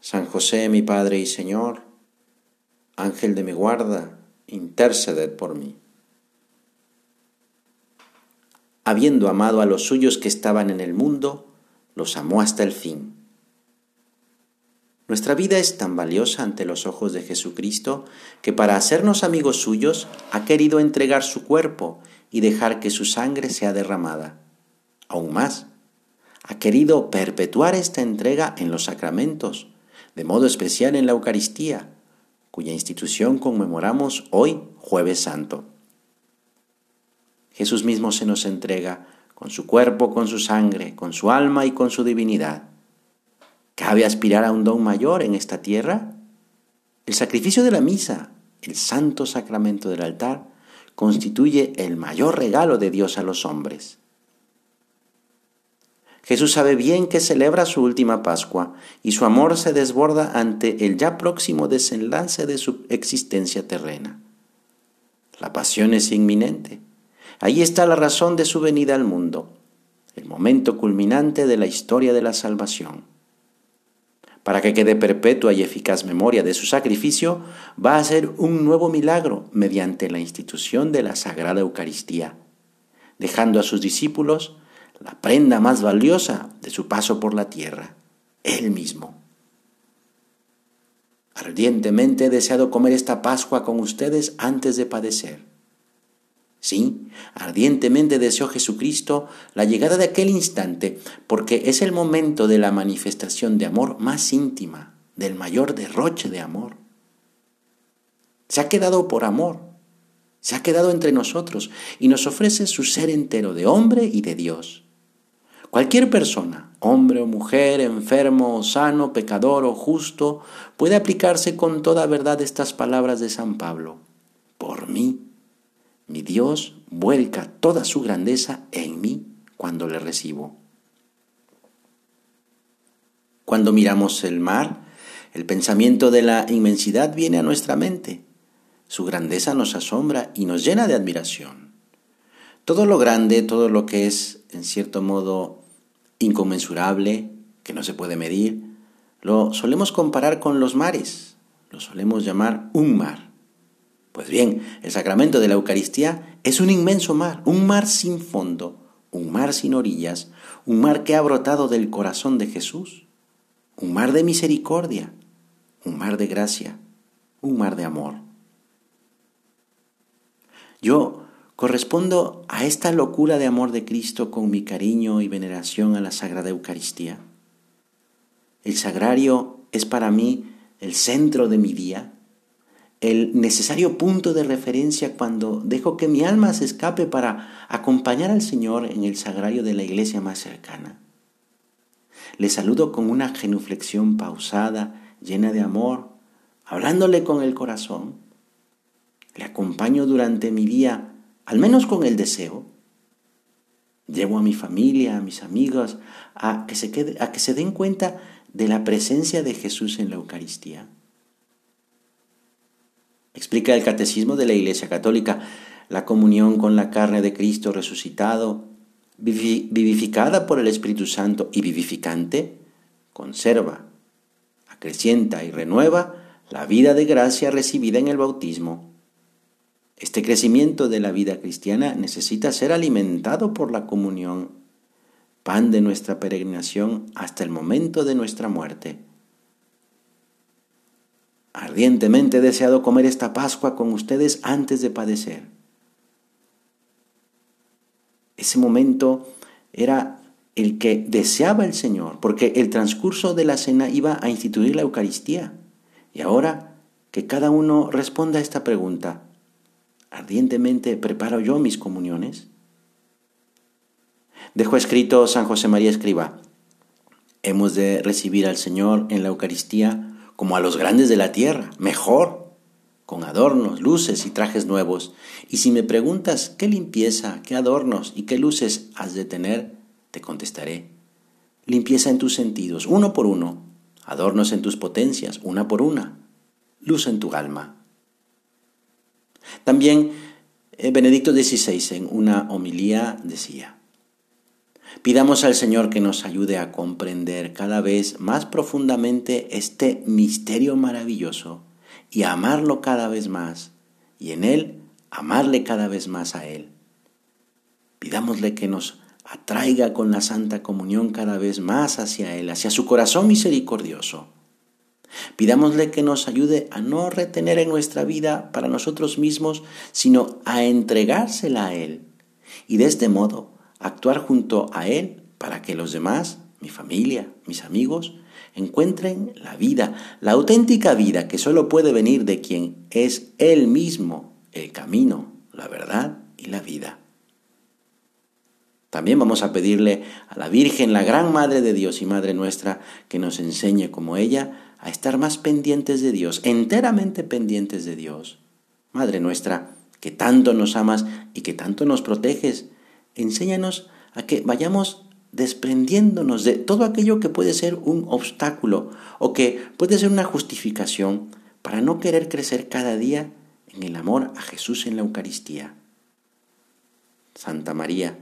San José, mi Padre y Señor, Ángel de mi guarda, interceded por mí. Habiendo amado a los suyos que estaban en el mundo, los amó hasta el fin. Nuestra vida es tan valiosa ante los ojos de Jesucristo que para hacernos amigos suyos ha querido entregar su cuerpo y dejar que su sangre sea derramada. Aún más, ha querido perpetuar esta entrega en los sacramentos, de modo especial en la Eucaristía, cuya institución conmemoramos hoy jueves santo. Jesús mismo se nos entrega con su cuerpo, con su sangre, con su alma y con su divinidad. ¿Cabe aspirar a un don mayor en esta tierra? El sacrificio de la misa, el santo sacramento del altar, constituye el mayor regalo de Dios a los hombres. Jesús sabe bien que celebra su última Pascua y su amor se desborda ante el ya próximo desenlace de su existencia terrena. La pasión es inminente. Ahí está la razón de su venida al mundo, el momento culminante de la historia de la salvación. Para que quede perpetua y eficaz memoria de su sacrificio, va a ser un nuevo milagro mediante la institución de la Sagrada Eucaristía, dejando a sus discípulos la prenda más valiosa de su paso por la tierra, Él mismo. Ardientemente he deseado comer esta Pascua con ustedes antes de padecer. Sí, ardientemente deseó Jesucristo la llegada de aquel instante, porque es el momento de la manifestación de amor más íntima, del mayor derroche de amor. Se ha quedado por amor, se ha quedado entre nosotros y nos ofrece su ser entero de hombre y de Dios. Cualquier persona, hombre o mujer, enfermo o sano, pecador o justo, puede aplicarse con toda verdad estas palabras de San Pablo. Por mí, mi Dios vuelca toda su grandeza en mí cuando le recibo. Cuando miramos el mar, el pensamiento de la inmensidad viene a nuestra mente. Su grandeza nos asombra y nos llena de admiración. Todo lo grande, todo lo que es, en cierto modo, inconmensurable, que no se puede medir, lo solemos comparar con los mares, lo solemos llamar un mar. Pues bien, el sacramento de la Eucaristía es un inmenso mar, un mar sin fondo, un mar sin orillas, un mar que ha brotado del corazón de Jesús, un mar de misericordia, un mar de gracia, un mar de amor. Yo correspondo a esta locura de amor de Cristo con mi cariño y veneración a la Sagrada Eucaristía. El sagrario es para mí el centro de mi día, el necesario punto de referencia cuando dejo que mi alma se escape para acompañar al Señor en el sagrario de la iglesia más cercana. Le saludo con una genuflexión pausada, llena de amor, hablándole con el corazón. Le acompaño durante mi día al menos con el deseo. Llevo a mi familia, a mis amigos, a que se, quede, a que se den cuenta de la presencia de Jesús en la Eucaristía. Explica el Catecismo de la Iglesia Católica la comunión con la carne de Cristo resucitado, vivificada por el Espíritu Santo y vivificante, conserva, acrecienta y renueva la vida de gracia recibida en el bautismo este crecimiento de la vida cristiana necesita ser alimentado por la comunión, pan de nuestra peregrinación hasta el momento de nuestra muerte. Ardientemente he deseado comer esta Pascua con ustedes antes de padecer. Ese momento era el que deseaba el Señor, porque el transcurso de la cena iba a instituir la Eucaristía. Y ahora que cada uno responda a esta pregunta, ardientemente preparo yo mis comuniones? Dejo escrito San José María Escriba, hemos de recibir al Señor en la Eucaristía como a los grandes de la tierra, mejor, con adornos, luces y trajes nuevos. Y si me preguntas qué limpieza, qué adornos y qué luces has de tener, te contestaré. Limpieza en tus sentidos, uno por uno, adornos en tus potencias, una por una, luz en tu alma. También eh, Benedicto XVI en una homilía decía, Pidamos al Señor que nos ayude a comprender cada vez más profundamente este misterio maravilloso y a amarlo cada vez más y en Él amarle cada vez más a Él. Pidámosle que nos atraiga con la Santa Comunión cada vez más hacia Él, hacia su corazón misericordioso. Pidámosle que nos ayude a no retener en nuestra vida para nosotros mismos, sino a entregársela a Él. Y de este modo, actuar junto a Él para que los demás, mi familia, mis amigos, encuentren la vida, la auténtica vida que solo puede venir de quien es Él mismo, el camino, la verdad y la vida. También vamos a pedirle a la Virgen, la gran Madre de Dios y Madre nuestra, que nos enseñe como ella a estar más pendientes de Dios, enteramente pendientes de Dios. Madre nuestra, que tanto nos amas y que tanto nos proteges, enséñanos a que vayamos desprendiéndonos de todo aquello que puede ser un obstáculo o que puede ser una justificación para no querer crecer cada día en el amor a Jesús en la Eucaristía. Santa María,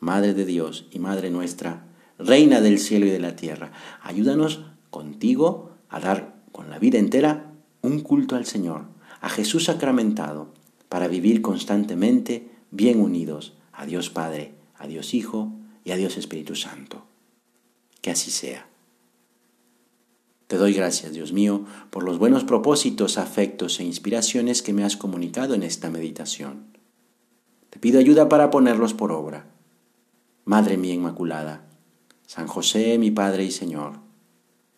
Madre de Dios y Madre nuestra, Reina del cielo y de la tierra, ayúdanos contigo a dar con la vida entera un culto al Señor, a Jesús sacramentado, para vivir constantemente bien unidos a Dios Padre, a Dios Hijo y a Dios Espíritu Santo. Que así sea. Te doy gracias, Dios mío, por los buenos propósitos, afectos e inspiraciones que me has comunicado en esta meditación. Te pido ayuda para ponerlos por obra. Madre mía Inmaculada, San José, mi Padre y Señor,